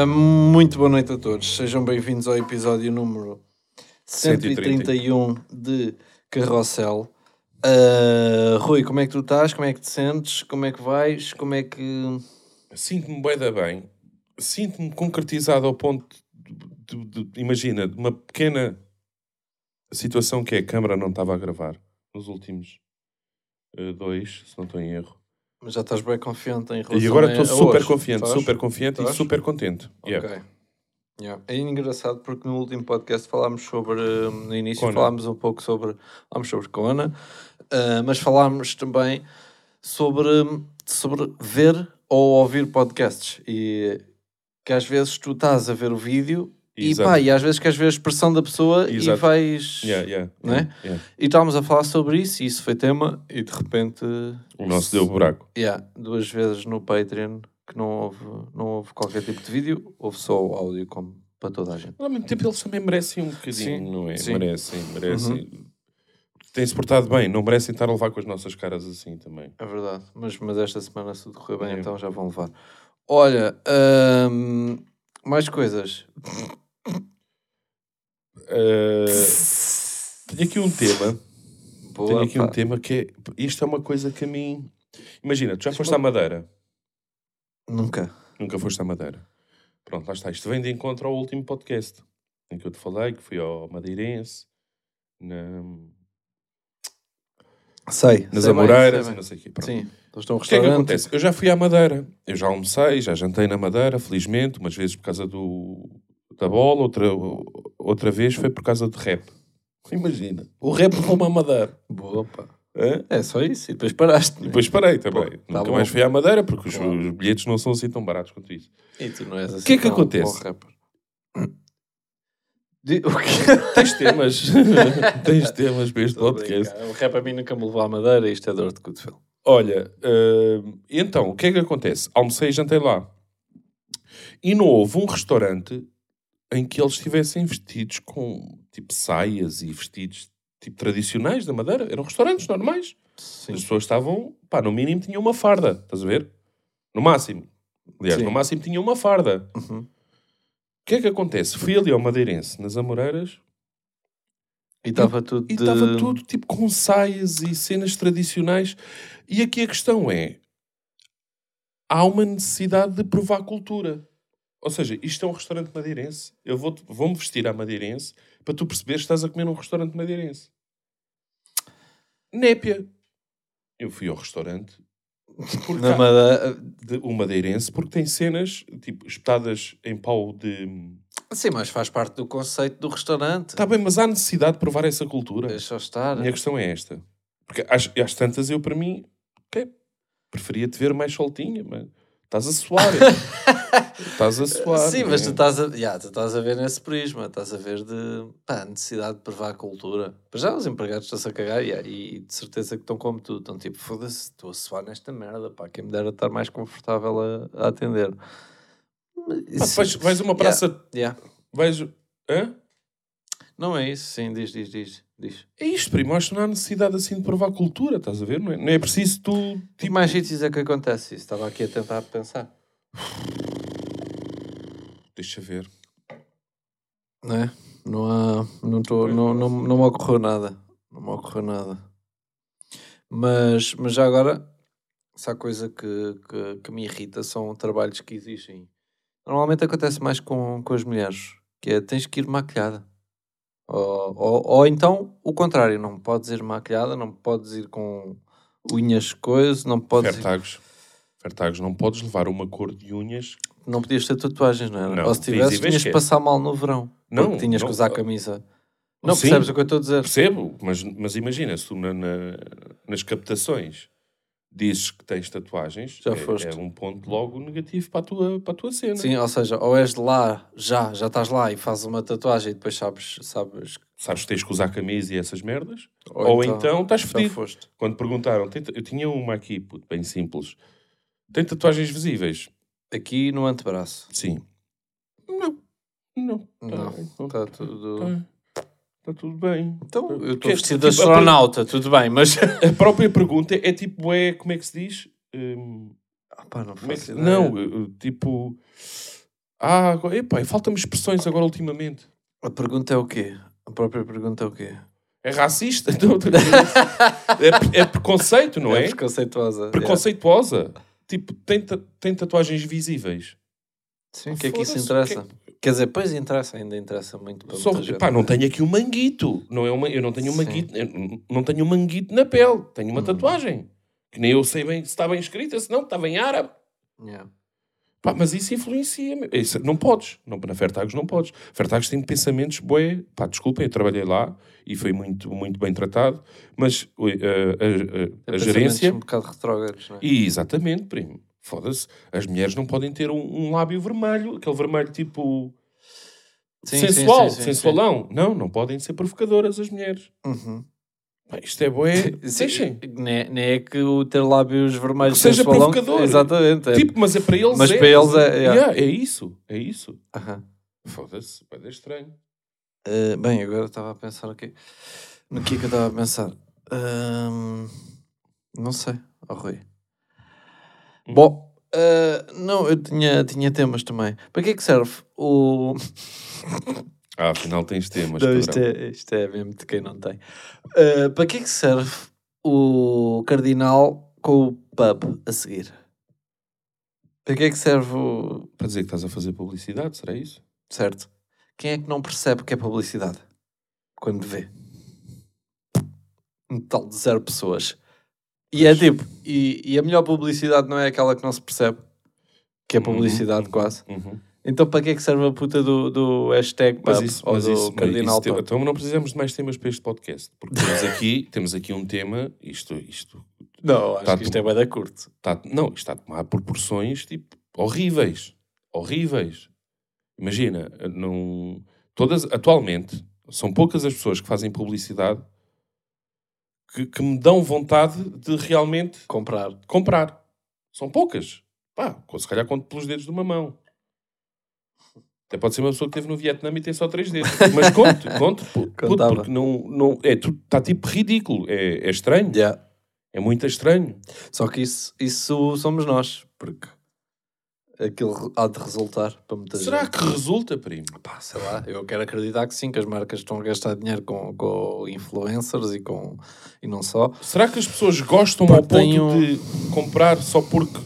Ah, muito boa noite a todos. Sejam bem-vindos ao episódio número 131 de Carrossel. Ah, Rui, como é que tu estás? Como é que te sentes? Como é que vais? Como é que. Sinto-me bué da bem. Sinto-me concretizado ao ponto de, de- de- imagina, de uma pequena situação que é a câmara não estava a gravar nos últimos eh, dois, se não estou em erro. Mas já estás bem confiante em relação E agora estou super confiante, Estás? super confiante Estás? e super contente. Yeah. Ok. Yeah. É engraçado porque no último podcast falámos sobre, eh, no início Kona. falámos um pouco sobre, falámos sobre Kona, eh, mas falámos também sobre, sobre ver ou ouvir podcasts e que às vezes tu estás a ver o vídeo e, pá, e às vezes queres ver a expressão da pessoa e Exato. vais... Yeah, yeah, Não é? yeah. E estávamos a falar sobre isso e isso foi tema e de repente... O nosso deu buraco. Yeah, duas vezes no Patreon que não houve, não houve qualquer tipo de vídeo, houve só o áudio como para toda a gente. Ao mesmo tempo eles também merecem um bocadinho, Sim, não é? sim. Uhum. Merecem, merecem. Têm-se portado bem, não merecem estar a levar com as nossas caras assim também. É verdade, mas, mas esta semana se tudo correr bem, É. então já vão levar. Olha, hum, mais coisas. Uh, tenho aqui um tema. Boa, tenho aqui pá. um tema que é. Isto é uma coisa que a mim. Imagina, tu já foste à Madeira. Nunca. Nunca foste à Madeira. Pronto, lá está. Isto vem de encontro ao último podcast em que eu te falei, que fui ao Madeirense, na, Sei. nas sei bem, Amoreiras sei bem. não sei o quê. Pronto. Sim, estão um O que é que acontece? Eu já fui à Madeira. Eu já almocei, já jantei na Madeira, felizmente. Umas vezes por causa do, da bola, outra, outra vez foi por causa de rap. Imagina. O rap levou-me à Madeira. Boa, pá. Hã? É só isso, e depois paraste. E depois parei também. Pô, tá Nunca bom. mais fui à Madeira porque os, os bilhetes não são assim tão baratos quanto isso. E tu não és assim que é que acontece? Di- O quê? Tens temas. Tens temas para este podcast. O rap a mim nunca me levou à madeira, isto é dor de cotovelo. Olha, hum, então, o que é que acontece? Almocei e jantei lá. E não houve um restaurante em que eles estivessem vestidos com, tipo, saias e vestidos, tipo, tradicionais da Madeira. Eram restaurantes normais. Sim. As pessoas estavam, pá, no mínimo tinham uma farda, estás a ver? No máximo. Aliás, Sim. no máximo tinham uma farda. Uhum. O que é que acontece? Fui ali ao Madeirense, nas Amoreiras, E estava tudo e de... estava tudo tipo com saias e cenas tradicionais. E aqui a questão é: há uma necessidade de provar cultura. Ou seja, isto é um restaurante madeirense. Eu vou- vou-me vestir à madeirense para tu perceberes que estás a comer num restaurante madeirense. Népia. Eu fui ao restaurante porque Na madeira... de, o madeirense porque tem cenas tipo espetadas em pau de. Sim, mas faz parte do conceito do restaurante. Está bem, mas há necessidade de provar essa cultura. Deixa eu estar. A minha questão é esta. Porque às, às tantas eu, para mim, ok, preferia te ver mais soltinha, mas estás a suar. estás a suar. Sim, mas tu estás, a, já, tu estás a ver nesse prisma, estás a ver de pá, necessidade de provar a cultura. Para já os empregados estão-se a cagar já, e, de certeza que estão como tu, estão tipo, foda-se, estou a suar nesta merda, pá, quem me dera estar mais confortável a, a atender. Pá, vais, vais a uma praça. Yeah. Vais. Hã? Não é isso, sim, diz, diz, diz. diz. É isto, primo. Acho que não há necessidade assim de provar cultura, estás a ver? Não é, não é preciso tu. Que Tipo, mais sítios é que acontece isso? Estava aqui a tentar pensar. deixa ver. Não é? Não há. Não, tô, não, não, não me ocorreu nada. Não me ocorreu nada. Mas, mas já agora, se há coisa que, que, que me irrita são trabalhos que existem. Normalmente acontece mais com, com as mulheres, que é tens que ir maquilhada. Ou, ou, ou então o contrário, não podes ir maquilhada, não podes ir com unhas coisas, não podes ir- Fertagos. Fertagos, não podes levar uma cor de unhas. não podias ter tatuagens, não era? Não, Ou se visíveis tinhas que é. passar mal no verão. Não, tinhas não. que usar camisa. Não Sim. percebes o que eu estou a dizer? Percebo, mas, mas imagina, se tu na- na- nas captações dizes que tens tatuagens, Já é, foste. é um ponto logo negativo para a tua, para a tua cena. Sim, ou seja, ou és de lá, já, já estás lá e fazes uma tatuagem e depois sabes, sabes Sabes que tens que usar camisa e essas merdas. Ou Ou, então, então, estás fedido. foste. Quando perguntaram, eu tinha uma aqui, puto, bem simples. Tem tatuagens visíveis? Aqui no antebraço. Sim. Não. Não. Tá Não. Está tudo. Tá. Tá tudo bem. Então, eu estou vestido de tipo, astronauta, tudo bem, mas. A própria pergunta é tipo, é, como é que se diz? Hum, Ah, pá, não é que- não, tipo, Ah, epá, falta-me expressões agora ultimamente. A pergunta é o quê? A própria pergunta é o quê? É racista? Não, é, é preconceito, não é? preconceituosa. Preconceituosa. Tipo, tem, tem tatuagens visíveis. Sim, o que é que isso Foda-se, interessa? que Quer dizer, pois interessa, ainda interessa muito para Só, muita pá, não tenho aqui um manguito. Não é uma, eu não tenho um manguito, não tenho um manguito na pele. Tenho Hum. uma tatuagem. Que nem eu sei bem se está bem escrita, se não, estava em árabe. Yeah. Pá, mas isso influencia-me. Isso, não podes. Não, na Fertagos não podes. Fertagos tem pensamentos, bué. Pá, desculpem, eu trabalhei lá e foi muito, muito bem tratado. Mas ui, a, a- a- a gerência... um bocado retrógrados, não é? E, exatamente, primo. Foda-se. As mulheres não podem ter um, um lábio vermelho. Aquele vermelho tipo... Sim, sensual, sim, sim, sensualão. Não, não podem ser provocadoras as mulheres. Uhum. Isto é. Sim, Deixem. Nem, é- nem é que o ter lábios vermelhos Que seja sensualão- provocador. Exatamente. É. Tipo, mas é para eles Mas é. para eles é, a- yeah. É isso. É isso. Aham. Foda-se. Vai dar estranho. Uh, bem, agora estava a pensar aqui. No que é que eu estava a pensar? Ahm, não sei, oh, Rui. Hum. Bom, uh, não, eu tinha, tinha temas também. Para que é que serve o. Ah, afinal tens temas. Não, isto, é, isto é mesmo de quem não tem. Uh, para que é que serve o cardinal com o pub a seguir? Para que é que serve o. Para dizer que estás a fazer publicidade, será isso? Certo? Quem é que não percebe que é publicidade? Quando vê. Um tal de zero pessoas. E é tipo, e, e a melhor publicidade não é aquela que não se percebe, que é publicidade Uhum, quase. uhum. Então para que é que serve a puta do, do hashtag Mas isso, ou mas do isso, cardinal isso então não precisamos de mais temas para este podcast. Porque temos aqui, temos aqui um tema, isto, isto Não, acho Tá que isto tudo. é bem da curto. está, não, isto está a tomar proporções tipo, horríveis. Horríveis. Imagina, não, todas, atualmente, são poucas as pessoas que fazem publicidade que, que me dão vontade de realmente Comprar. comprar. São poucas. Pá, se calhar conto pelos dedos de uma mão. Até pode ser uma pessoa que esteve no Vietnã e tem só três dedos. Mas conto, conto. pu- puto, Contava. porque não, não, é, está tipo ridículo. É, é estranho. Yeah. É muito estranho. Só que isso, isso somos nós, porque aquilo há de resultar para muita Será gente. que resulta, primo? Pá, sei lá, eu quero acreditar que sim, que as marcas estão a gastar dinheiro com, com influencers e, com, e não só. Será que as pessoas gostam Pá, ao ponto de comprar só porque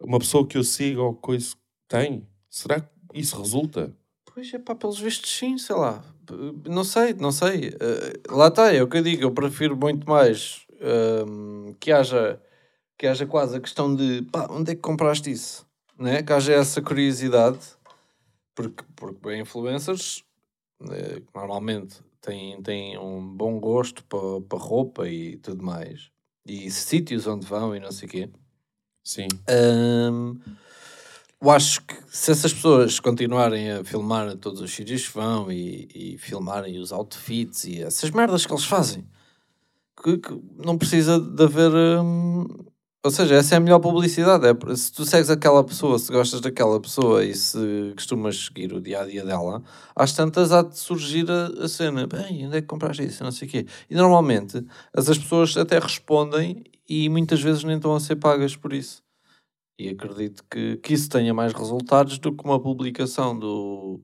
uma pessoa que eu sigo ou coisa tem? Será que isso resulta? Pois é, pá, pelos vistos sim, sei lá. Não sei, não sei. Eh, lá está, é o que eu digo, eu prefiro muito mais ehm, que, haja, que haja quase a questão de pá, onde é que compraste isso? Né? Que haja essa curiosidade, porque, porque bem, influencers eh, que normalmente têm, têm um bom gosto para roupa e tudo mais, e sítios onde vão e não sei o quê. Sim. Hum, eu acho que se essas pessoas continuarem a filmar todos os sítios que vão e, e filmarem os outfits e essas merdas que eles fazem, que, que não precisa de haver. hum, ou seja, essa é a melhor publicidade. É, se tu segues aquela pessoa, se gostas daquela pessoa e se costumas seguir o dia a dia dela, às tantas há de surgir a, a cena: bem, onde é que compraste isso? Não sei o quê. E normalmente as, as pessoas até respondem e muitas vezes nem estão a ser pagas por isso. E acredito que, que isso tenha mais resultados do que uma publicação do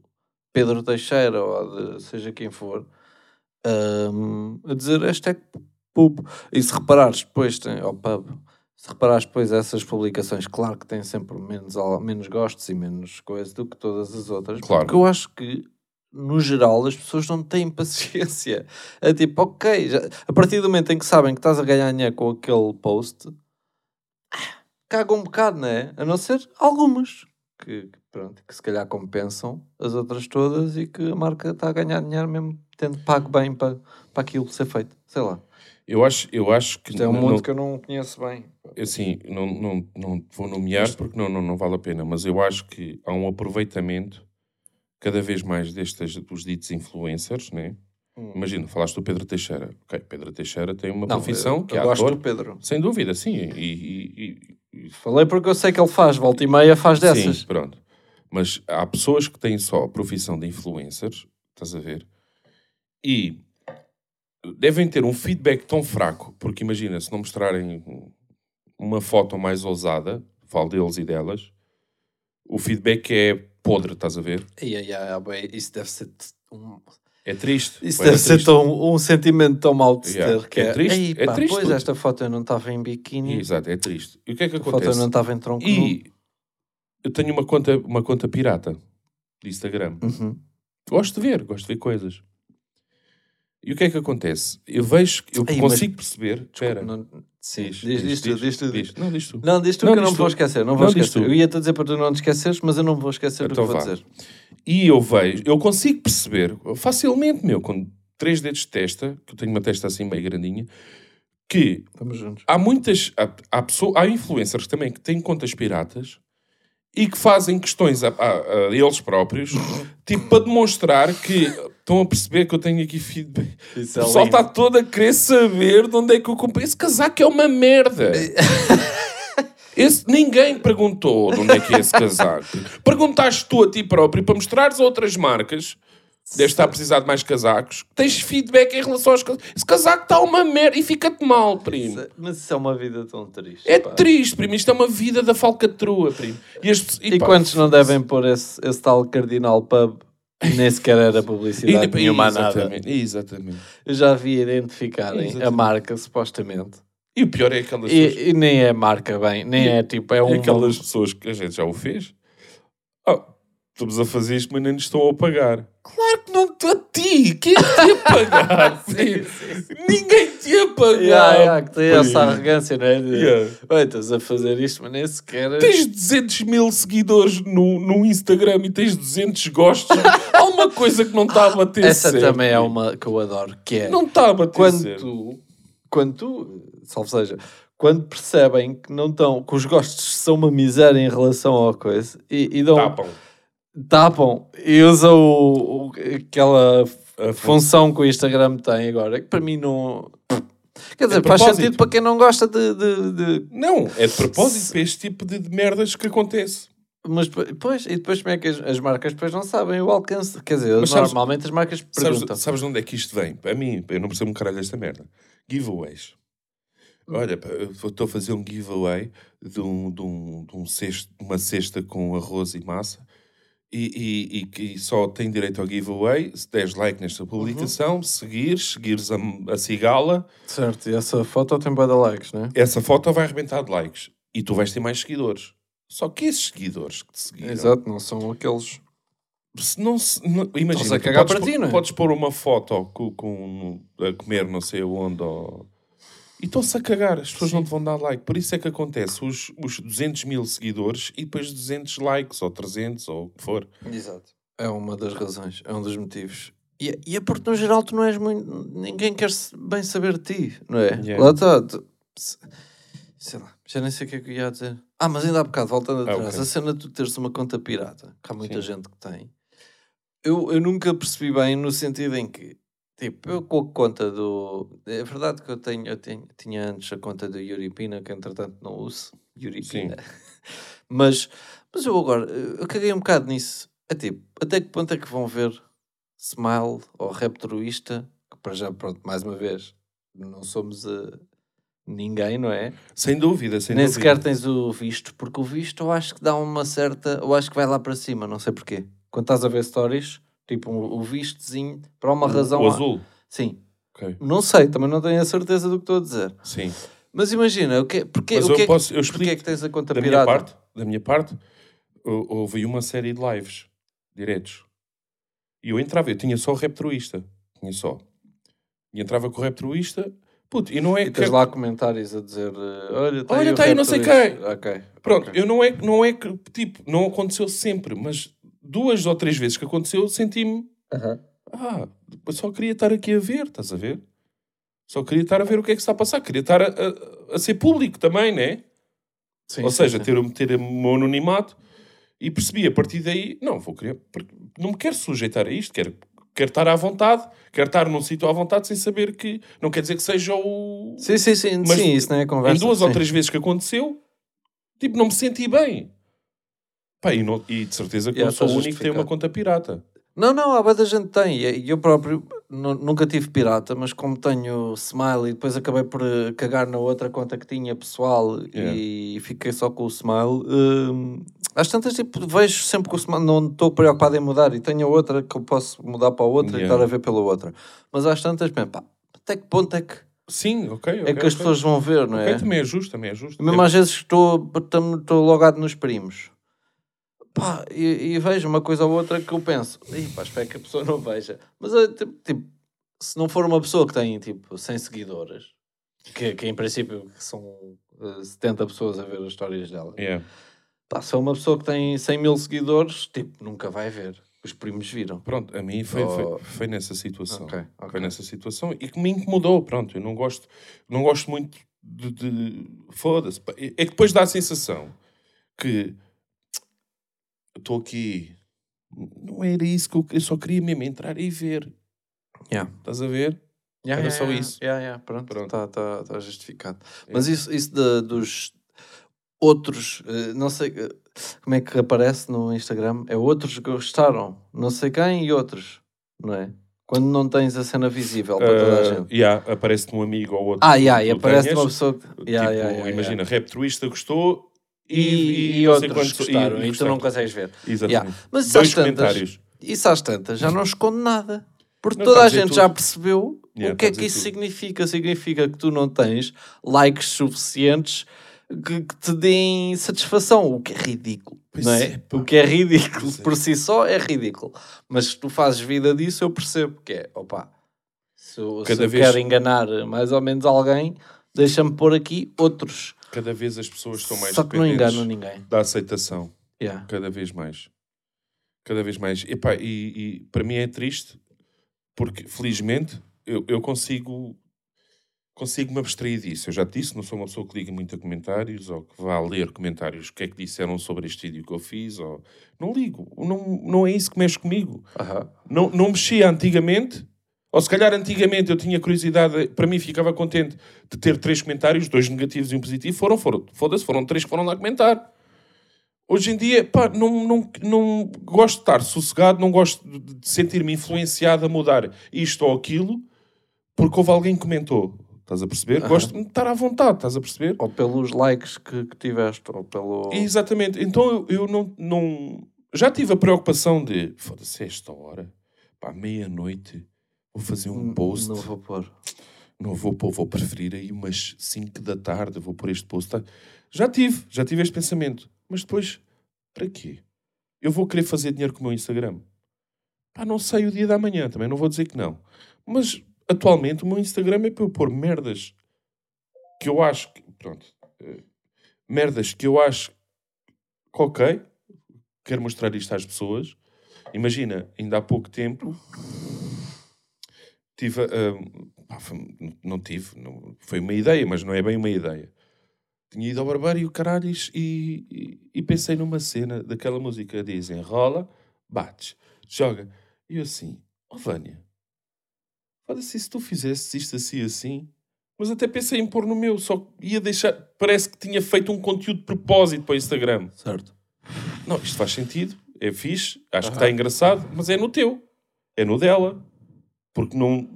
Pedro Teixeira ou de seja quem for hum, a dizer hashtag pub. E se reparares depois, tem, ou pub, se reparares depois essas publicações, claro que têm sempre menos, menos gostos e menos coisa do que todas as outras. Claro. Porque eu acho que no geral as pessoas não têm paciência. É tipo, ok, já- a partir do momento em que sabem que estás a ganhar dinheiro com aquele post, cagam um bocado, não é? A não ser algumas que, que, pronto, que se calhar compensam as outras todas e que a marca está a ganhar dinheiro mesmo tendo pago bem para, para aquilo ser feito. Sei lá. Eu acho, eu acho que. Isto é um não- mundo que eu não conheço bem. assim, não, não, não vou nomear porque não, não, não vale a pena, mas eu acho que há um aproveitamento cada vez mais destes, dos ditos influencers, né? Hum. Imagina, falaste do Pedro Teixeira. Ok, Pedro Teixeira tem uma Não, profissão eu, que eu é gosto ator. do Pedro. Sem dúvida, sim. E, e- e- e- Falei porque eu sei que ele faz, volta e meia faz dessas. Sim, pronto. Mas há pessoas que têm só a profissão de influencers, estás a ver? E devem ter um feedback tão fraco, porque imagina, se não mostrarem uma foto mais ousada, falo deles e delas, o feedback é podre, estás a ver? Aí, bem, isso deve ser um, É triste. isso Bué deve da ser tão, um sentimento tão mau de se Yeah. ter que É é, triste, "Ei, é pá, triste Pois tudo." esta foto eu não estava em biquíni, Exato, é triste. E o que é que a foto eu acontece? não estava em tronco nu. E eu tenho uma conta, uma conta pirata de Instagram. Uhum. Gosto de ver, gosto de ver coisas. E o que é que acontece? Eu vejo, eu Ei, mas- consigo perceber. Espera. Não- sim, Diz, diz, diz, tu, diz, tu. diz. Não, diz tu. Não, diz tu Não, que eu não me vou esquecer. Não vou Não, esquecer. Eu ia-te dizer para tu não te esqueceres, mas eu não vou esquecer Então do que vou vá. dizer. E eu vejo, eu consigo perceber facilmente, meu, com três dedos de testa, que eu tenho uma testa assim meio grandinha, que há muitas, há, há, pessoa, há influencers também que têm contas piratas e que fazem questões a, a- a eles próprios, tipo para demonstrar que estão a perceber que eu tenho aqui feedback. Isso O é pessoal lindo. está todo a querer saber de onde é que eu comprei. Esse casaco é uma merda. Esse, ninguém perguntou de onde é que é esse casaco. Perguntaste tu a ti próprio para mostrares outras marcas. Deves estar a precisar de mais casacos. Tens feedback em relação aos casacos. Esse casaco está uma merda e fica-te mal, primo. Mas isso é uma vida tão triste. É pá. triste, primo. Isto é uma vida da falcatrua, primo. E, as, E, pá, quantos não devem pôr esse, esse tal Cardinal Pub? E nem sequer era e- publicidade nenhuma a nada. exatamente, exatamente. Eu já vi identificarem a Exatamente. marca, supostamente. E o pior é aquelas pessoas, E, e nem é marca bem, nem E- é tipo, é e um. aquelas pessoas que a gente já o fez. Oh, estamos a fazer isto, mas nem nos estão a pagar. Claro que não estou a ti. Quem que te ia pagar? primo? Ninguém te ia pagar. Yeah, yeah, que tem essa arrogância, não é? Yeah. "Oi, estás a fazer isto, mas nem sequer. Tens 200 mil seguidores no, no Instagram e tens 200 gostos. Há uma coisa que não está a bater Essa certo, também é uma que eu adoro, que é Não está a bater quando certo. tu, quando tu, salvo seja, quando percebem que não estão, que os gostos são uma miséria em relação à coisa e, e dão, Tapam. Tapam e usam o, o- aquela função que o Instagram tem agora, que para mim não. Quer dizer, É faz sentido para quem não gosta de. de- de- Não, é de propósito para este tipo de, de merdas que acontece. Mas depois, e depois como é que as, as marcas depois não sabem o alcance? Quer dizer, Mas sabes- normalmente as marcas Sabes, perguntam. sabes de onde é que isto vem? A mim, eu não percebo um caralho desta merda. Giveaways. Olha, estou a fazer um giveaway de, um, de, um, de um cesto, uma cesta com arroz e massa e, que só tem direito ao giveaway se deres like nesta publicação, seguires, seguires a, a cigala, Certo, e essa foto tem de likes, não é? essa foto vai arrebentar de likes e tu vais ter mais seguidores. Só que esses seguidores que te seguiram, Exato, não são aqueles. se não, se, não imagina, Estás a cagar podes, para ti, não é? podes pôr uma foto com, com- a comer não sei aonde ou... e estão-se a cagar, as pessoas não te vão dar like. Por isso é que acontece os, os 200 mil seguidores e depois 200 likes ou 300 ou o que for. Exato. É uma das razões, é um dos motivos. E, é- e é porque no geral tu não és muito. Ninguém quer bem saber de ti, não é? Yeah. Lá está. tu- se- Sei lá, já nem sei o que é que eu ia dizer. Ah, mas ainda há bocado, voltando Ah, atrás, ok. a cena de tu teres uma conta pirata, que há muita Sim. gente que tem, eu, eu nunca percebi bem no sentido em que, tipo, eu com a conta do. É verdade que eu tenho, eu tenho, tinha antes a conta do Yuripina, que entretanto não uso. Yuripina. mas, mas eu agora, eu caguei um bocado nisso. É tipo, até que ponto é que vão ver Smile ou Raptorista, que para já, pronto, mais uma vez, não somos eh, ninguém, não é? Sem dúvida, sem Nem dúvida. sequer tens o visto, porque o visto eu acho que dá uma certa. Eu acho que vai lá para cima, não sei porquê. Quando estás a ver stories, tipo um- o vistozinho, por uma razão. O há- azul. Sim, Ok. não sei, também não tenho a certeza do que estou a dizer. Sim. Mas imagina, o que, porque, Mas o eu que, é que- posso, eu porque é que tens a conta da minha pirata? parte, da minha parte, hou- houve uma série de lives diretos. E eu entrava, eu tinha só o Reptroísta. Tinha só. E entrava com o Reptroísta. Puto, e não é E que. tens lá comentários a dizer: eh, Olha, tá Olha, o tá aí não sei Raptorista. Ok. Pronto, ok. eu não é, não é que, tipo, não aconteceu sempre, mas duas ou três vezes que aconteceu, senti-me. Ah, eu só queria estar aqui a ver, estás a ver? Só queria estar a ver o que é que está a passar. Queria estar a, a- a ser público também, né? Sim, Ou sim, seja, sim. ter, o- ter o meu anonimato e percebi a partir daí, não, vou querer, não me quero sujeitar a isto, quero, quero estar à vontade, quero estar num sítio à vontade sem saber que, não quer dizer que seja o... Sim, sim, sim, Mas sim, isso não é conversa. em duas ou três vezes que aconteceu, tipo, não me senti bem. Pá, e, não- e de certeza que Yeah, não sou o único que tem uma conta pirata. Não, não, há da gente tem. E eu próprio nu- nunca tive pirata, mas como tenho Smile e depois acabei por eh, cagar na outra conta que tinha pessoal Yeah. e fiquei só com o Smile, hum, Às tantas, tipo, vejo sempre que o semana não estou preocupado em mudar e tenho a outra que eu posso mudar para a outra e Yeah. estar a ver pela outra. Mas às tantas, bem, pá, até que ponto é que, Sim, ok. é ok, que as ok. pessoas vão ver, não é? também é justo, também é justo. Mesmo às vezes estou, estou logado nos primos. Pá, e, e vejo uma coisa ou outra que eu penso, Ih, pá, espero que a pessoa não veja. Mas, eh, tipo, tipo, se não for uma pessoa que tem, tipo, 100 seguidores, que, que em princípio são eh, 70 pessoas a ver as histórias dela, Yeah. pá, se é uma pessoa que tem 100 mil seguidores, tipo, nunca vai ver. Os primos viram. Pronto, a mim foi, Oh. foi, foi nessa situação. Ok, ok. Foi nessa situação e que me incomodou. Pronto, eu não gosto, não gosto muito de. de- Foda-se. É que depois dá a sensação que eu estou aqui. Não era isso que eu, eu só queria mesmo entrar e ver. Yeah. Estás a ver? Yeah, Era yeah, só yeah, isso. Yeah, pronto, Pronto. está tá, tá justificado. É. Mas isso, isso de- dos outros, eh, não sei eh, como é que aparece no Instagram, é outros que gostaram, não sei quem e outros, não é? Quando não tens a cena visível para toda a Ah, gente. yeah, aparece-te um amigo ou outro. Ah, yeah, e aparece tenhas, uma pessoa que. Tipo, Yeah, yeah, yeah, imagina, yeah. rap truista gostou E, e, sei outros gostaram, e, tu gostaram. não consegues ver. Exatamente. Yeah. Mas isso Dois às tantas, isso às tantas já não esconde nada. Porque Não, toda está a gente tudo. já percebeu Yeah, o que é que isso tudo. significa. Significa que tu não tens likes suficientes que, que te deem satisfação, o que é ridículo. Pois não é? é, o que é ridículo é. por si só é ridículo. Mas se tu fazes vida disso, eu percebo que é, opa, se eu, se eu vez- quero enganar mais ou menos alguém, deixa-me pôr aqui outros. Cada vez as pessoas estão mais Só que não ninguém. da aceitação. Yeah. Cada vez mais. Cada vez mais. Epá, e, e para mim é triste porque, felizmente, eu, eu consigo consigo me abstrair disso. Eu já te disse, não sou uma pessoa que liga muito a comentários ou que vá ler comentários, o que é que disseram sobre este vídeo que eu fiz. Ou... Não ligo. Não, não é isso que mexe comigo. Aham. Não, não mexia antigamente, ou se calhar antigamente eu tinha curiosidade, para mim ficava contente de ter três comentários, dois negativos e um positivo, foram, foram, foda-se, foram três que foram lá comentar. Hoje em dia, pá, não, não, não gosto de estar sossegado, não gosto de sentir-me influenciado a mudar isto ou aquilo, porque houve alguém que comentou. Estás a perceber? Gosto de estar à vontade, estás a perceber? Ou pelos likes que, que tiveste, ou pelo. Exatamente. Então eu, eu não, não. Já tive a preocupação de. Foda-se, é esta hora, pá, meia-noite, vou fazer um post. Não vou pôr. Não vou pôr, vou preferir aí umas 5 da tarde, vou pôr este post. tá? Já tive, já tive este pensamento. Mas depois, para quê? Eu vou querer fazer dinheiro com o meu Instagram. Pá, não sei o dia da manhã, também não vou dizer que não. Mas atualmente o meu Instagram é para eu pôr merdas que eu acho que. Pronto. eh, merdas que eu acho que, ok, quero mostrar isto às pessoas. Imagina, ainda há pouco tempo tive. ah, pá, foi- não tive, não- foi uma ideia, mas não é bem uma ideia. Tinha ido ao barbeiro e o caralhos e, e, e pensei numa cena daquela música. Dizem rola, bates, joga. E eu assim, ó Vânia, foda-se se tu fizesses isto assim assim. Mas até pensei em pôr no meu, só ia deixar. Parece que tinha feito um conteúdo de propósito para o Instagram. Certo. Não, isto faz sentido, é fixe, acho que está engraçado, mas é no teu, é no dela. Porque não.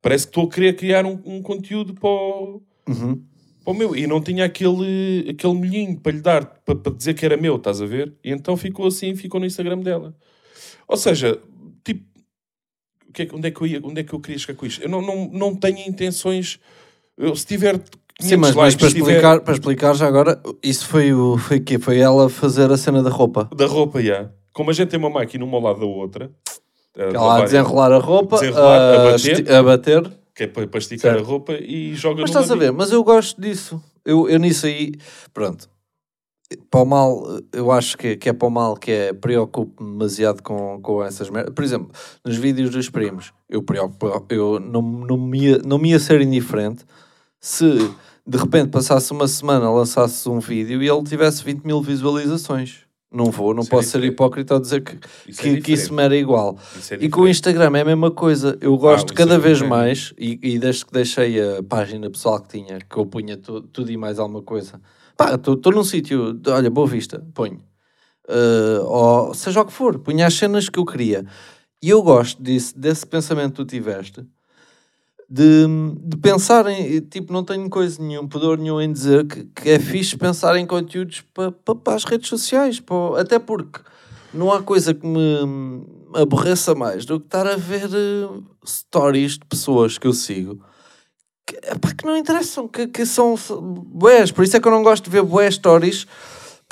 Parece que estou a querer criar um, um conteúdo para o, Uhum. para o meu. E não tinha aquele, aquele molhinho para lhe dar, para, para dizer que era meu, estás a ver? E então ficou assim, ficou no Instagram dela. Ou seja, tipo, o que é que- onde, é que eu ia, onde é que eu queria chegar com isto? Eu não, não, não tenho intenções. Eu, se tiver. 500 Sim, mas, mas para, se tiver- explicar, para explicar já agora, isso foi o foi quê? Foi ela fazer a cena da roupa. Da roupa, já. Como a gente tem uma máquina uma ao lado da outra. Ela a desenrolar a roupa, Desenrolar, a a, bater. a bater. Que é para, para esticar Certo. a roupa e joga Mas no estás a ver, mas eu gosto disso. Eu, eu nisso aí, pronto. Para o mal, eu acho que, que é para o mal que é preocupo-me demasiado com, com essas merdas. Por exemplo, nos vídeos dos primos, eu, preocupo, eu não, não, me ia, não me ia ser indiferente se de repente passasse uma semana, lançasse um vídeo e ele tivesse 20 mil visualizações. Não vou, não Isso é posso ser diferente. hipócrita ao dizer que, Isso que, é que isso me era igual. Isso é E com o. Instagram é a mesma coisa. Eu gosto isso cada é vez mais, e, e desde que deixei a página pessoal que tinha, que eu punha tu- tudo e mais alguma coisa. Pá, estou num sítio, olha, Boa Vista, ponho. Uh, ou seja o que for, punha as cenas que eu queria. E eu gosto disso, desse pensamento que tu tiveste. De, de pensarem, tipo, não tenho coisa nenhum, pudor nenhum em dizer que, que é fixe pensar em conteúdos para pa, pa as redes sociais, pa, até porque não há coisa que me aborreça mais do que estar a ver uh, stories de pessoas que eu sigo que, epá, que não interessam, que, que são boés, por isso é que eu não gosto de ver boé stories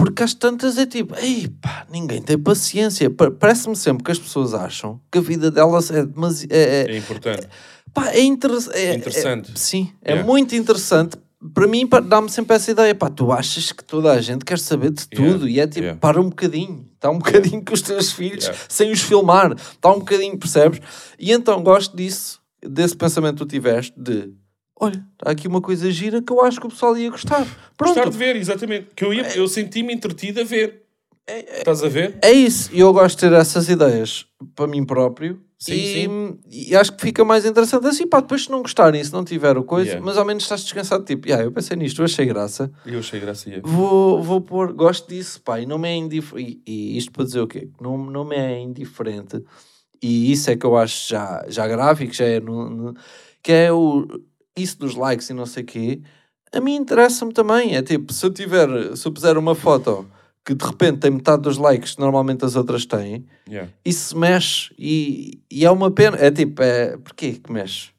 porque às tantas é tipo, ei pá, ninguém tem paciência. Parece-me sempre que as pessoas acham que a vida delas é demasiado. É, é, é importante. Pá, é, inter é, é interessante. É, sim, é yeah. muito interessante. Para mim, dá-me sempre essa ideia. Pá, tu achas que toda a gente quer saber de tudo yeah. e é tipo, yeah. para um bocadinho. Está um bocadinho com os teus filhos sem os filmar. Está um bocadinho, percebes? E então gosto disso, desse pensamento que tu tiveste de olha, está aqui uma coisa gira que eu acho que o pessoal ia gostar. Pronto. Gostar de ver, exatamente. Que eu, ia, eu senti-me entretido a ver. É, é, Estás a ver? É isso. E eu gosto de ter essas ideias para mim próprio. Sim, e, sim. e acho que fica mais interessante assim, pá, depois se não gostarem, se não tiver o coisa, yeah. mas ao menos estás descansado, tipo, yeah, eu pensei nisto, eu achei graça. Eu achei graça, yeah. vou, vou pôr, gosto disso, pá, e não me é indiferente, e, e, isto para dizer o quê? Não, não me é indiferente, e isso é que eu acho já, já grave, que já é, no, no, que é o, isso dos likes e não sei o quê, a mim interessa-me também. É tipo, se eu tiver, se eu puser uma foto que de repente tem metade dos likes que normalmente as outras têm, yeah. isso mexe e, e é uma pena. É tipo, é, porquê que mexe?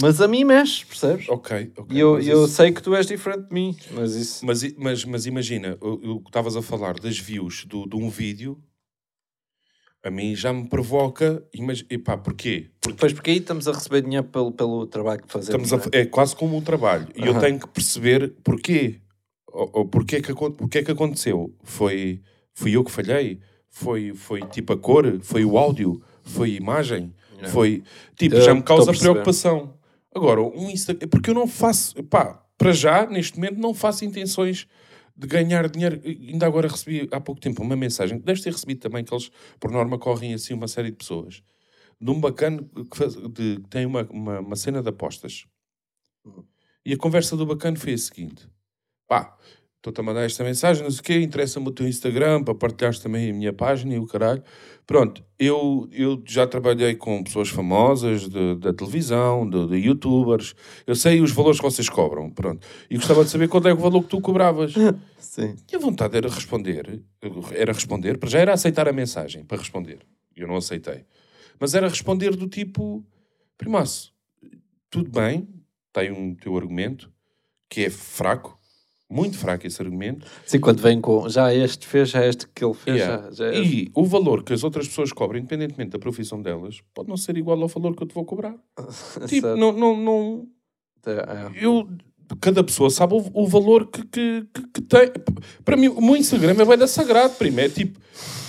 Mas a mim mexe, percebes? Ok, ok. E eu, eu isso... sei que tu és diferente de mim, mas isso... Mas, mas, mas imagina, o que estavas a falar das views do, de um vídeo a mim já me provoca. Mas, epá, porquê? Porque, pois porque aí estamos a receber dinheiro pelo, pelo trabalho que fazemos. Estamos a, é? é quase como um trabalho. E eu tenho que perceber porquê. Ou, ou porquê, que, porquê que aconteceu? Foi, fui eu que falhei? Foi, foi tipo a cor? Foi o áudio? Foi a imagem? Foi. Tipo, já me causa preocupação. Agora, um Instagram. Porque eu não faço. Pá, para já, neste momento, não faço intenções de ganhar dinheiro. Ainda agora recebi há pouco tempo uma mensagem, deves ter recebido também, que eles, por norma, correm assim uma série de pessoas, de um bacana que, faz, de, que tem uma, uma, uma, cena de apostas. E a conversa do bacana foi a seguinte: pá, estou-te a mandar esta mensagem, não sei o quê, interessa-me o teu Instagram para partilhares também a minha página e o caralho. Pronto, eu, eu já trabalhei com pessoas famosas de, da televisão, de, de, youtubers, eu sei os valores que vocês cobram, pronto. E gostava de saber qual é o valor que tu cobravas. Sim. E a vontade era responder, era responder, para já era aceitar a mensagem para responder. Eu não aceitei. Mas era responder do tipo, primaço, tudo bem, tem um teu argumento, que é fraco, muito fraco esse argumento. Sim, quando vem com já este fez, já este que ele fez. Yeah. Já, já é e o valor que as outras pessoas cobram, independentemente da profissão delas, pode não ser igual ao valor que eu te vou cobrar. tipo, não, não, não. É. Eu, cada pessoa sabe o, o valor que, que, que, que, tem. Para mim, o meu Instagram é bem da sagrado, primo. É tipo,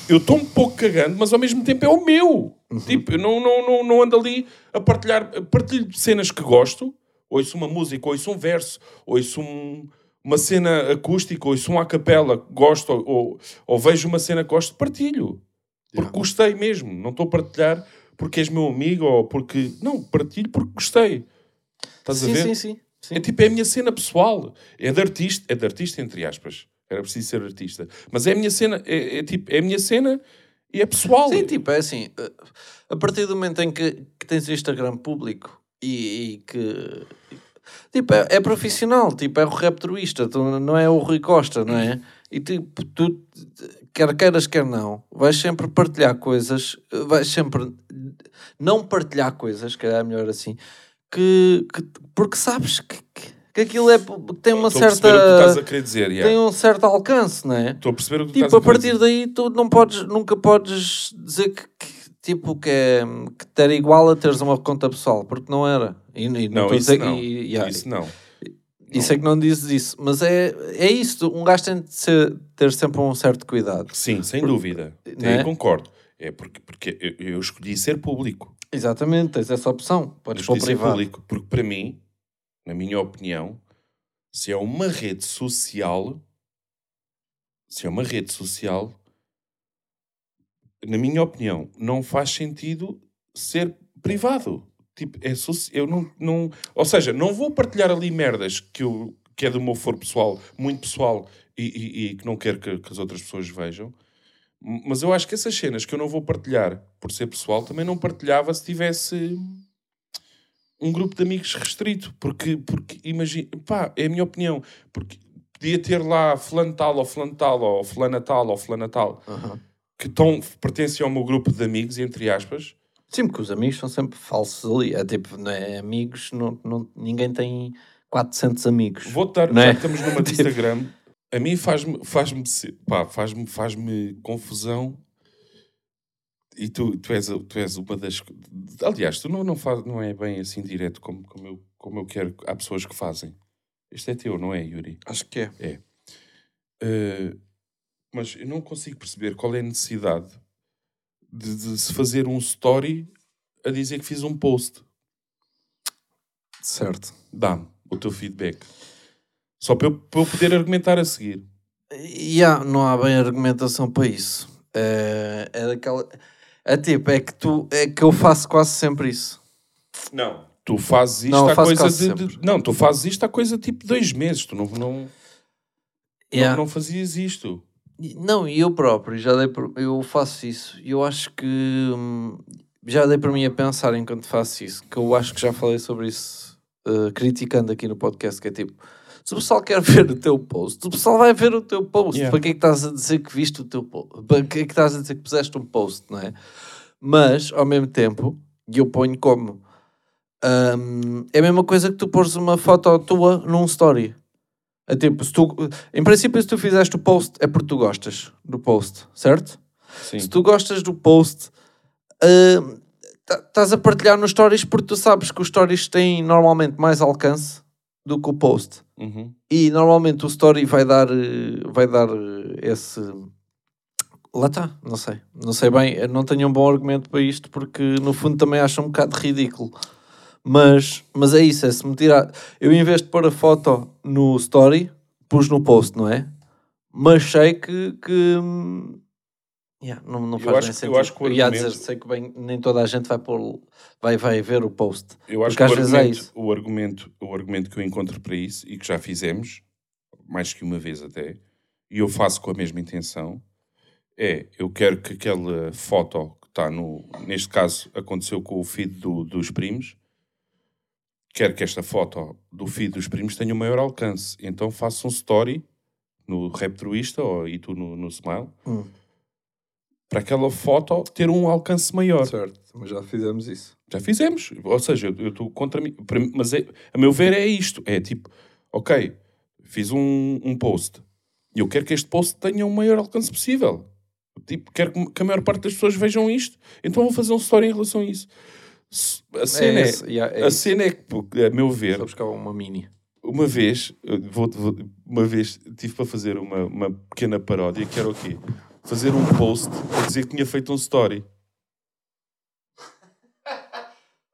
eu estou um pouco cagando, mas ao mesmo tempo é o meu. Uhum. Tipo, eu não, não, não, não ando ali a partilhar. Partilho cenas que gosto, ouço uma música, ouço um verso, ouço um uma cena acústica ou isso um a capela gosto ou, ou, vejo uma cena que gosto, partilho. Porque yeah. gostei mesmo. Não estou a partilhar porque és meu amigo ou porque. Não, partilho porque gostei. Estás sim, a ver? Sim, sim, sim. É tipo, é a minha cena pessoal. É de artista, é de artista, entre aspas. Era preciso ser artista. Mas é a minha cena, é, é tipo, é a minha cena e é pessoal. Sim, tipo, é assim. Eh, a partir do momento em que, que tens Instagram público e, e que Tipo, é, é, profissional, tipo, é o rap truísta, não é o Rui Costa, não é? E tipo, tu, quer queiras, quer não, vais sempre partilhar coisas, vais sempre não partilhar coisas, que é melhor assim, que, que porque sabes que, que, aquilo é, tem uma certa. A o que estás a querer dizer, yeah. Tem um certo alcance, não é? Estou a perceber o que tipo, estás a, a partir daí tu não podes, nunca podes dizer que, que tipo que, é, que era igual a teres uma conta pessoal, porque não era. E, e não, isso, não. E, yeah, isso não. Isso é que não dizes isso, mas é, é isso. Um gajo tem de ser, ter sempre um certo cuidado. Sim, sem Por, dúvida. É? concordo. É porque, porque eu, eu, escolhi ser público. Exatamente, tens essa opção. Podes pôr privado. Público, porque para mim, na minha opinião, se é uma rede social, se é uma rede social, na minha opinião, não faz sentido ser privado. Tipo, é eu não, não. Ou seja, não vou partilhar ali merdas que, eu, que é do meu foro pessoal, muito pessoal, e, e, e que não quero que, que, as outras pessoas vejam. Mas eu acho que essas cenas que eu não vou partilhar por ser pessoal também não partilhava se tivesse. um grupo de amigos restrito. Porque, porque imagina, pá, é a minha opinião. Porque podia ter lá fulano tal, ou fulano tal, ou fulana tal, ou fulana tal, Aham. que tão, pertencem ao meu grupo de amigos, entre aspas. Sim, porque os amigos são sempre falsos ali. É tipo, não é? amigos, não, não, ninguém tem 400 amigos. Vou dar, Não já é? que estamos numa de Tipo- Instagram, a mim faz-me faz-me se- pá, faz-me faz-me confusão. E tu, tu, és, tu és uma das. Aliás, tu não, não, faz, não é bem assim direto como, como, eu, como eu quero. Há pessoas que fazem. Este é teu, não é, Yuri? Acho que é. Uh, mas eu não consigo perceber qual é a necessidade de, de se fazer um story a dizer que fiz um post. Certo. Dá-me o teu feedback. Só para eu, para eu poder argumentar a seguir. E há- não há bem argumentação para isso. É, é daquela. É tipo, é que tu é que eu faço quase sempre isso. Não. Tu fazes isto Não, coisa de, de- Não, tu fazes isto há coisa tipo dois meses. Tu não, não, Yeah. não, não fazias isto. Não, e eu próprio já dei por, eu faço isso. E eu acho que hum, já dei para mim a pensar enquanto faço isso, que eu acho que já falei sobre isso, eh, criticando aqui no podcast, que é tipo, se o pessoal quer ver o teu post, o pessoal vai ver o teu post. Yeah. Para que é que estás a dizer que viste o teu post? Para que é que estás a dizer que puseste um post, não é? Mas, ao mesmo tempo, e eu ponho como hum, é a mesma coisa que tu pôres uma foto tua num story. Tipo, se tu, em princípio, se tu fizeste o post, é porque tu gostas do post, certo? Sim. Se tu gostas do post, tá- estás a partilhar nos stories porque tu sabes que os stories têm normalmente mais alcance do que o post. Uhum. E normalmente o story vai dar, eh, vai dar eh, esse. Lá está, não sei. Não sei bem, não tenho um bom argumento para isto porque no fundo também acho um bocado ridículo. Mas, mas é isso, é se me tirar. Eu em vez de pôr a foto no story, pus no post, não é? Mas sei que. que yeah, não, não Eu faz acho bem que- eu sentido. acho que o argumento- dizer, sei que bem, nem toda a gente vai pôr, vai, vai ver o post. Eu acho Porque que às o vezes é argumento, isso. o, argumento, o argumento que eu encontro para isso e que já fizemos, mais que uma vez até, e eu faço com a mesma intenção, é eu quero que aquela foto que está no. Neste caso, aconteceu com o feed do- dos primos. Quero que esta foto do feed dos primos tenha o maior alcance. Então faço um story no Reptruista ou, e tu no, no Smile Hum. para aquela foto ter um alcance maior. Certo, mas já fizemos isso. Já fizemos. Ou seja, eu estou contra mim. Mas é, a meu ver é isto. É tipo, ok, fiz um, um post e eu quero que este post tenha o maior alcance possível. Tipo, quero que que a maior parte das pessoas vejam isto. Então vou fazer um story em relação a isso. A cena é, esse, yeah, é a isso. cena é que, a meu ver, Só buscava uma mini. uma vez, vou, vou- uma vez tive para fazer uma, uma pequena paródia que era o quê? Fazer um post a dizer que tinha feito um story.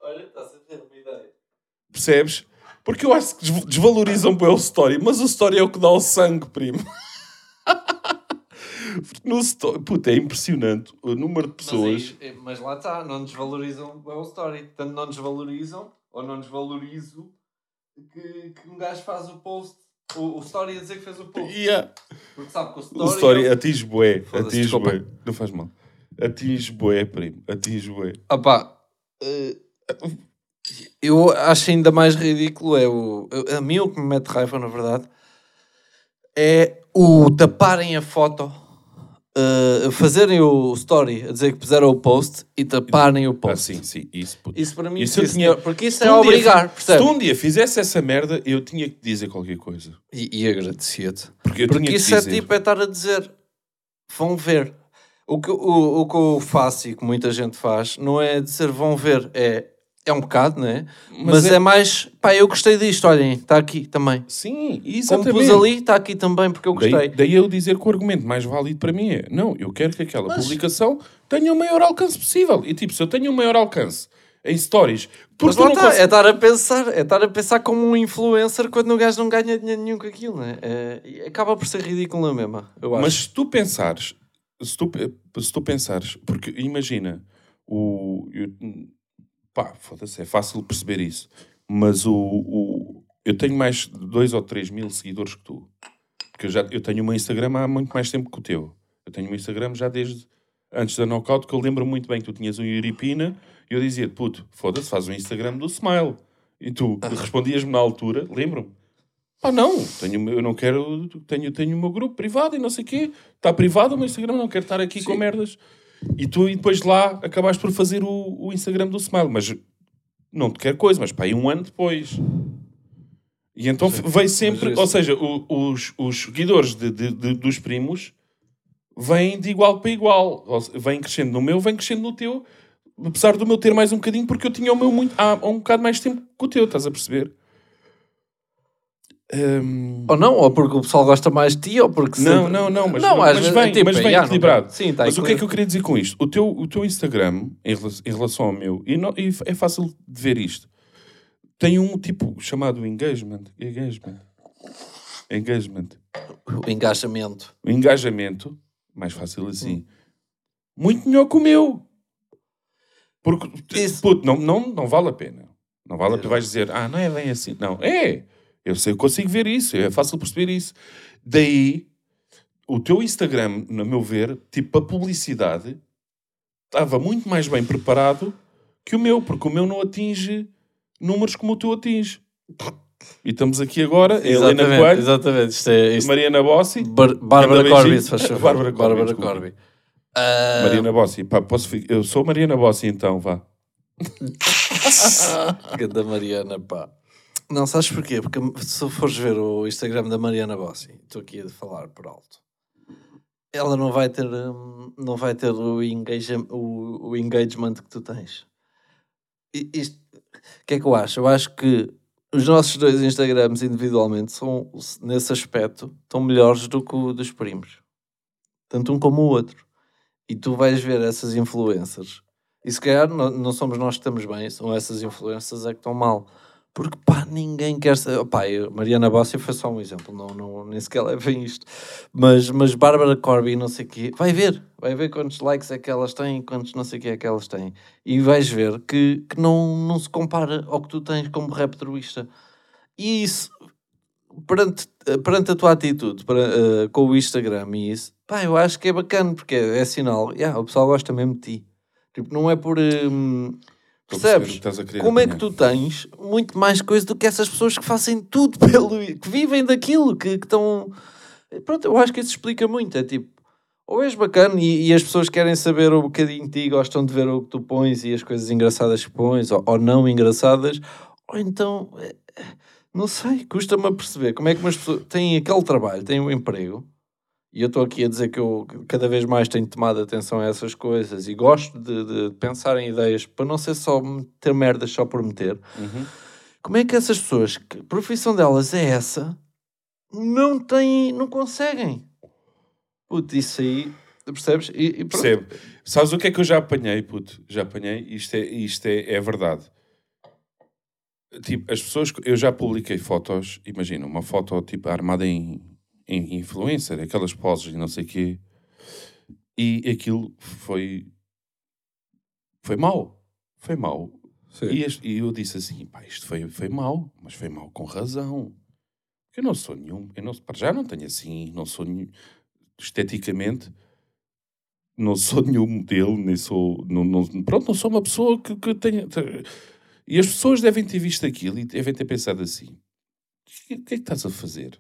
Olha, estás a ter uma ideia. Percebes? Porque eu acho que desv- desvalorizam bem o story, mas o story é o que dá o sangue, primo. Porque no story, puta, é impressionante o número de pessoas. Mas, aí- mas lá está, não desvalorizam o story. Tanto não desvalorizam, ou não desvalorizo, que, que um gajo faz o post, o, o story a dizer que fez o post. Yeah. Porque sabe que o O story. story atinge bué, atinge bué. Não faz mal. Atinge bué, primo, atinge bué. Ah pá, eh, eu acho ainda mais ridículo é o. A mim o que me mete raiva, na verdade, é o taparem a foto, eh, fazerem o story a dizer que puseram o post e taparem o Ah, post. sim, sim, isso, puto. Isso para mim, Isso sim, tinha- porque isso Se é um dia obrigar, Se percebe? tu um dia fizesse essa merda, eu tinha que te dizer qualquer coisa. E, e agradecia-te. Porque Porque que isso é tipo, é estar a dizer, vão ver. O que, o, o que eu faço e que muita gente faz não é dizer vão ver, é, é um bocado, não é? Mas, é- é... mais, pá, eu gostei disto, olhem, está aqui também. Sim, Como exatamente. pus ali, está aqui também porque eu gostei. Daí, daí eu dizer que o argumento mais válido para mim é não, eu quero que aquela Mas- publicação tenha o maior alcance possível. E tipo, se eu tenho o maior alcance em stories, porque Mas lá está, cons- é estar a pensar, é estar a pensar como um influencer quando o gajo não ganha dinheiro nenhum com aquilo, não é? É, acaba por ser ridículo na mesma, eu acho. Mas se tu pensares, se tu, se tu pensares, porque imagina, o. Eu, pá, foda-se, é fácil perceber isso. Mas o, o. Eu tenho mais de 2 ou 3 mil seguidores que tu. Porque eu, já, eu tenho uma Instagram há muito mais tempo que o teu. Eu tenho um Instagram já desde antes da Knockout, que eu lembro muito bem que tu tinhas um Euripina e eu dizia puto, foda-se, faz um Instagram do Smile. E tu respondias-me na altura, lembro-me. Ah, não, tenho, eu não quero, tenho, tenho o meu grupo privado e não sei o quê. Está privado o meu Instagram, não quero estar aqui com merdas. E tu, e depois lá, acabaste por fazer o, o Instagram do Smile, mas não te quero coisa, mas pá, aí um ano depois. E então veio sempre, mas ou isso- seja, o- os, os seguidores de- de- de- dos primos vêm de igual para igual. Vêm crescendo no meu, vêm crescendo no teu, apesar do meu ter mais um bocadinho, porque eu tinha o meu muito, há um bocado mais tempo que o teu, estás a perceber? Hum, Ou não, ou porque o pessoal gosta mais de ti, ou porque... não, sempre- não, não, mas, Não, mas, vezes, vem, tipo, mas vem não- equilibrado. Sim, tá mas o que é que eu equilibrado. queria dizer com isto? O teu, o teu Instagram, em, em relação ao meu, e, não- e é fácil de ver isto, tem um tipo chamado engagement. Engagement. Engagement. O engajamento. O engajamento, mais fácil assim, muito melhor que o meu. Porque, Isso. puto, não, não, não vale a pena. Não vale a pena. Vais dizer, ah, não é bem assim. Não, é. Eu sei, eu consigo ver isso, é fácil perceber isso. Daí, o teu Instagram, no meu ver, tipo, a publicidade estava muito mais bem preparado que o meu, porque o meu não atinge números como o teu atinge. E estamos aqui agora, a Helena Exatamente, Coelho, exatamente. Isto é, isto... Mariana Bossi, Bar- Bárbara Corby, se faz favor. Bárbara Corby, Bárbara. Corby. Ah, Mariana Bossi. Pá, posso Eu sou Mariana Bossi, então, vá. da Mariana, pá. Não, sabes porquê? Porque se fores ver o Instagram da Mariana Bossi, estou aqui a falar por alto, ela não vai ter, hum, não vai ter o, engagem- o, o engagement que tu tens. Isto- O que é que eu acho? Eu acho que os nossos dois Instagrams individualmente são, nesse aspecto, estão melhores do que o dos primos. Tanto um como o outro. E tu vais ver essas influências. E se calhar não, não somos nós que estamos bem, são essas influências é que estão mal. Porque pá, ninguém quer ser. Pá, eu- Mariana Bossi foi só um exemplo, não, não, nem sequer levem isto. Mas, mas Bárbara Corby, não sei o quê, vai ver, vai ver quantos likes é que elas têm, quantos não sei o quê é que elas têm. E vais ver que, que não, não se compara ao que tu tens como reptroísta. E isso, perante, perante a tua atitude para, eh, com o Instagram e isso, pá, eu acho que é bacana, porque é, é sinal, yeah, o pessoal gosta mesmo de ti. Tipo, não é por. hum, Percebes? Como é que tu tens muito mais coisa do que essas pessoas que fazem tudo pelo. que vivem daquilo, que, estão. Pronto, eu acho que isso explica muito. É tipo, ou és bacana e, e as pessoas querem saber um bocadinho de ti, gostam de ver o que tu pões e as coisas engraçadas que pões, ou, ou não engraçadas, ou então. eh, Não sei, custa-me a perceber como é que umas pessoas têm aquele trabalho, têm um emprego, e eu estou aqui a dizer que eu cada vez mais tenho tomado atenção a essas coisas e gosto de, de pensar em ideias para não ser só meter merdas só por meter. Uhum. Como é que essas pessoas, que a profissão delas é essa, não têm, não conseguem? Puto, isso aí, percebes? E, e. Percebe? Sabes o que é que eu já apanhei, puto? Já apanhei, isto é, isto é, é verdade. Tipo, as pessoas, eu já publiquei fotos, imagina, uma foto tipo armada em influencer, aquelas poses e não sei o quê, e aquilo foi, foi mau. Foi mau. E, este- e eu disse assim, pá, isto foi, foi mau, mas foi mau com razão. Eu não sou nenhum, eu não, para já não tenho assim, não sou nenhum, esteticamente, não sou nenhum modelo, nem sou, não, não- pronto, não sou uma pessoa que, que tenha... E as pessoas devem ter visto aquilo e devem ter pensado assim, o que, o que é que estás a fazer?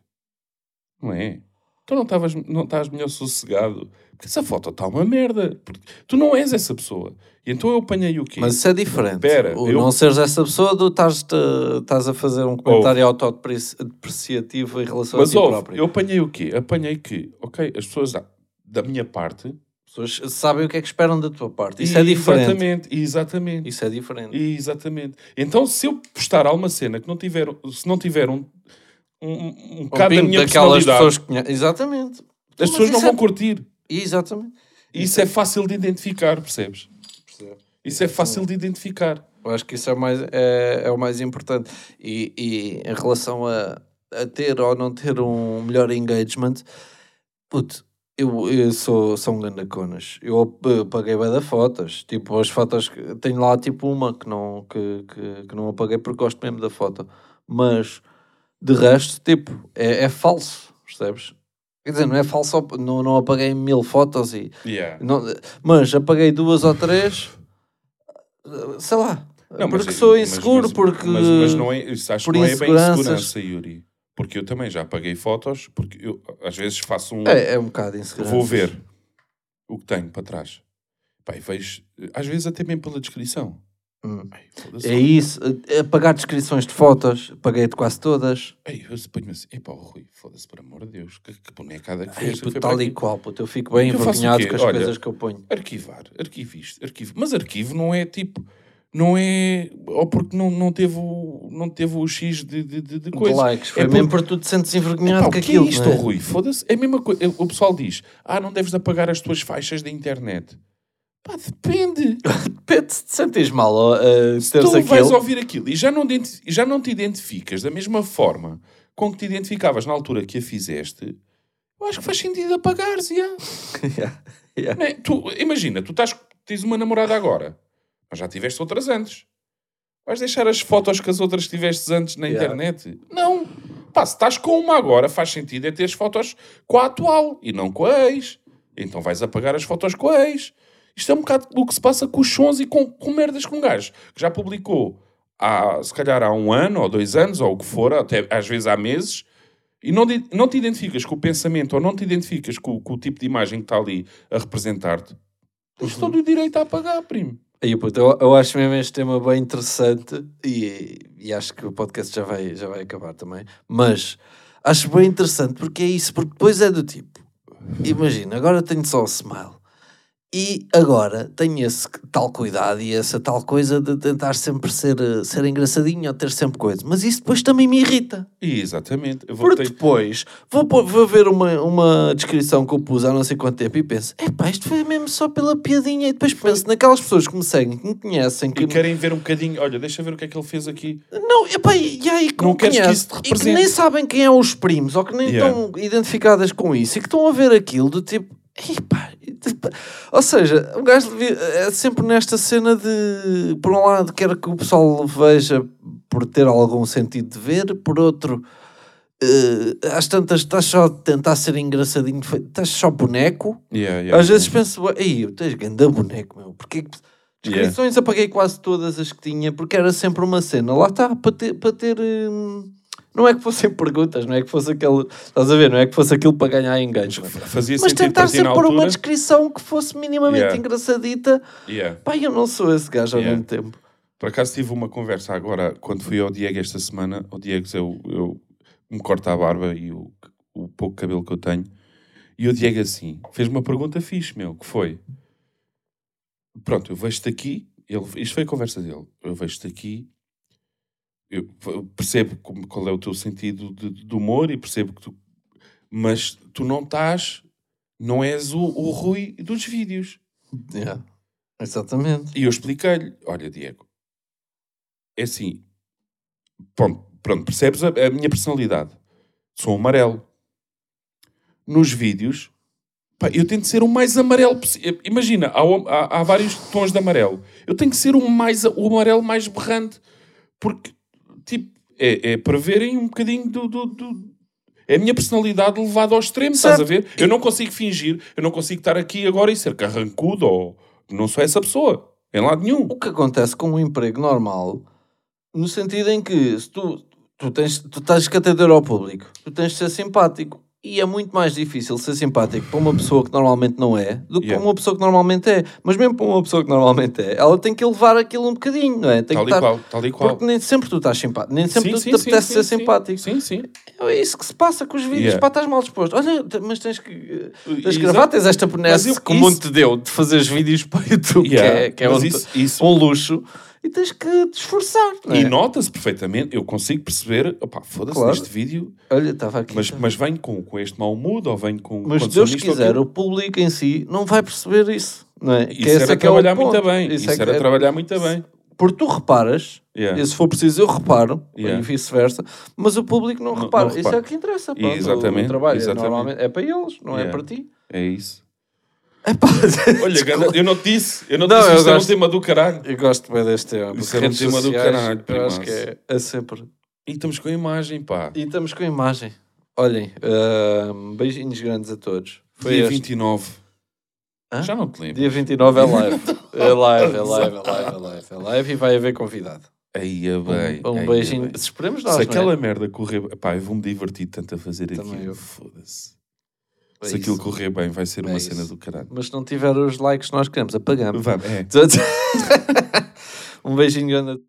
Não é? Tu não estavas não estás melhor sossegado. Porque essa foto está uma merda. Porque tu não és essa pessoa. E então eu apanhei o quê? Mas isso é diferente. Espera, o eu- não seres essa pessoa, tu estás, a fazer um comentário autodepreciativo em relação Mas a ti ouve, próprio. eu apanhei o quê? Apanhei que, ok, as pessoas da, da minha parte... As pessoas sabem o que é que esperam da tua parte. Isso é diferente. Exatamente, exatamente. Isso é diferente. Exatamente. Então, se eu postar alguma cena que não tiver, se não tiver um, um, um Um bocado da pingo minha daquelas pessoas que conhe- Exatamente. as Mas pessoas não vão é- curtir. Exatamente. Isso é fácil de identificar, percebes? Isso é fácil de identificar. Eu acho que isso é o mais, é, é o mais importante. E, e em relação a, a ter ou não ter um melhor engagement, puto, eu, eu sou, sou um ganda conas. Eu eh, apaguei bem da fotos. Tipo, as fotos, que- tenho lá tipo uma que não, que, que, que não apaguei porque gosto mesmo da foto. Mas de resto, tipo, é, é falso, percebes? Quer dizer, não é falso, não, não apaguei mil fotos e Yeah. não, mas apaguei duas ou três, sei lá, Não, porque mas- sou mas- inseguro, mas- porque. Mas, mas não é, acho que não é bem segurança, Yuri. Porque eu também já paguei fotos, porque eu às vezes faço um. É, é um bocado insegurança. vou ver o que tenho para trás. E vejo, às vezes até mesmo pela descrição. Hum. Ai. É isso. É pagar descrições de fotos. Paguei-de quase todas. Ei, eu ponho-me assim, epá, Rui, foda-se, por amor de Deus, que, que bonecada que fez. puto, tal e qual, puto. Eu fico bem envergonhado com as Olha, coisas que eu ponho. Arquivar, arquivista, arquivo. Mas arquivo não é tipo, não é, ou porque não, não, teve, o, não teve o X de, de, de, de De coisa. likes. Foi É mesmo porque- tu te sentes Epá, envergonhado o com que aquilo. é isto, não é? Rui? Foda-se. É a mesma coisa. O pessoal diz, ah, não deves de apagar as tuas faixas da internet. Pá, depende. Depende se te sentes mal a Se teres tu vais aquilo. ouvir aquilo e já não, já não te identificas da mesma forma com que te identificavas na altura que a fizeste, eu acho que faz sentido apagares. Yeah, yeah. Não é? Tu, imagina, tu estás, tens uma namorada agora, mas já tiveste outras antes. Vais deixar as fotos que as outras tiveste antes na Yeah. internet? Não. Pá, se estás com uma agora, faz sentido é ter as fotos com a atual e não com a ex. Então vais apagar as fotos com a ex. Isto é um bocado o que se passa com os sons e com, com merdas com um gajo que já publicou há, se calhar há um ano ou dois anos ou o que for, até às vezes há meses, e não, não te identificas com o pensamento ou não te identificas com, com o tipo de imagem que está ali a representar-te, tens todo o direito a apagar, primo. Aí, puto, eu, eu acho mesmo este tema bem interessante e, e acho que o podcast já vai, já vai acabar também. Mas acho bem interessante porque é isso, porque depois é do tipo: imagina, agora tenho só o smile e agora tenho esse tal cuidado e essa tal coisa de tentar sempre ser, eh, ser engraçadinho ou ter sempre coisa, mas isso depois também me irrita. Exatamente. Eu vou Porque ter... depois vou, vou ver uma, uma descrição que eu pus há não sei quanto tempo e penso: epá, isto foi mesmo só pela piadinha. E depois penso naquelas pessoas que me seguem, que me conhecem, que E querem ver um bocadinho, olha, deixa ver o que é que ele fez aqui. não, epá, e aí que Não me queres que isso te e que represente. nem sabem quem é os primos ou que nem Yeah. estão identificadas com isso e que estão a ver aquilo do tipo. Epá, ou seja, o gajo é sempre nesta cena de, por um lado, quer que o pessoal veja por ter algum sentido de ver, por outro, eh, às tantas estás só a tentar ser engraçadinho, estás só boneco. Yeah, yeah, Às vezes yeah. penso, ei, eu tens ganda boneco, meu, porque descrições apaguei quase todas as que tinha, porque era sempre uma cena, lá está, para ter, para ter hum, não é que fossem perguntas, não é que fosse aquele, estás a ver, não é que fosse aquilo para ganhar engagement. Fazia Mas tentar sempre pôr uma descrição que fosse minimamente Yeah. engraçadita. Yeah. Pá, eu não sou esse gajo ao Yeah. mesmo tempo. Por acaso tive uma conversa agora, quando fui ao Diego esta semana. O Diego, eu, eu me corta a barba e o, o pouco cabelo que eu tenho. E o Diego assim, fez uma pergunta fixe, meu, que foi... Pronto, eu vejo-te aqui... Ele, isto foi a conversa dele. Eu vejo-te aqui... Eu percebo como- qual é o teu sentido de, de humor e percebo que tu... Mas tu não estás... Não és o, o Rui dos vídeos. Yeah. Exatamente. E eu expliquei-lhe: olha, Diego, é assim, pronto, pronto percebes a, a minha personalidade? Sou amarelo. Nos vídeos, pá, eu tento ser o mais amarelo possível. Imagina, há, há- há vários tons de amarelo. Eu tenho que ser o, mais, o amarelo mais berrante, porque, tipo, é, é para verem um bocadinho do. do- do- é a minha personalidade levada ao extremo, estás a ver? Eu não consigo fingir, eu não consigo estar aqui agora e ser carrancudo ou. Não sou essa pessoa, em lado nenhum. O que acontece com um emprego normal, no sentido em que se tu, tu, tens, tu estás que atender ao público, tu tens de ser simpático. E é muito mais difícil ser simpático para uma pessoa que normalmente não é do que Yeah. para uma pessoa que normalmente é. Mas mesmo para uma pessoa que normalmente é, ela tem que levar aquilo um bocadinho, não é? Tem Tal que e estar... qual, tal e qual. Porque nem sempre tu estás simpático, nem sempre tu te apetece ser sim. simpático. Sim, sim. É isso que se passa com os vídeos, Yeah. pá, estás mal disposto. Olha, t- mas tens que. eh, Tens que gravar, tens esta Mas que o isso- mundo te deu de fazeres vídeos para o YouTube, Yeah, que é, que é mas um, isso- isso- um luxo, e tens que te esforçar. é? E nota-se perfeitamente, eu consigo perceber, opá, foda-se Claro. neste vídeo, Olha, estava aqui. mas, tá. mas vem com, com este mau mood ou vem com. Mas se Deus quiser, o público em si não vai perceber isso. Não é? Isso era é que é o trabalhar ponto. muito bem. Isso Isso, é que era é- trabalhar muito bem. Porque tu reparas, Yeah. e se for preciso eu reparo, Yeah. e vice-versa, mas o público não, repara. não Isso repara. é o que interessa. pronto. Exatamente, O trabalho é, exatamente. normalmente é para eles, não é Yeah. para ti. É isso. Epá, Olha, ganda- eu não te disse, eu não, Não, te disse, eu isto é um gosto. tema do caralho. Eu gosto bem deste tema. Era um tema do caralho, Eu acho que é, é sempre. E estamos com a imagem, pá. E estamos com a imagem. Olhem, ahm, beijinhos grandes a todos. Foi Dia este. 29. Hã? Já não te lembro. Dia 29 é live. É live, é live, é live, é live, é live e vai haver convidado. Aí é bem. Um, um aí é beijinho. bem. Esperemos nós, Se não é? aquela merda correr. Pá, eu vou-me divertir tanto a fazer Também aquilo. eu. Foda-se. É Se aquilo isso. correr bem, vai ser É uma isso. cena do caralho. Mas se não tiver os likes que nós queremos, apagamos. Vamos, é. um beijinho grande.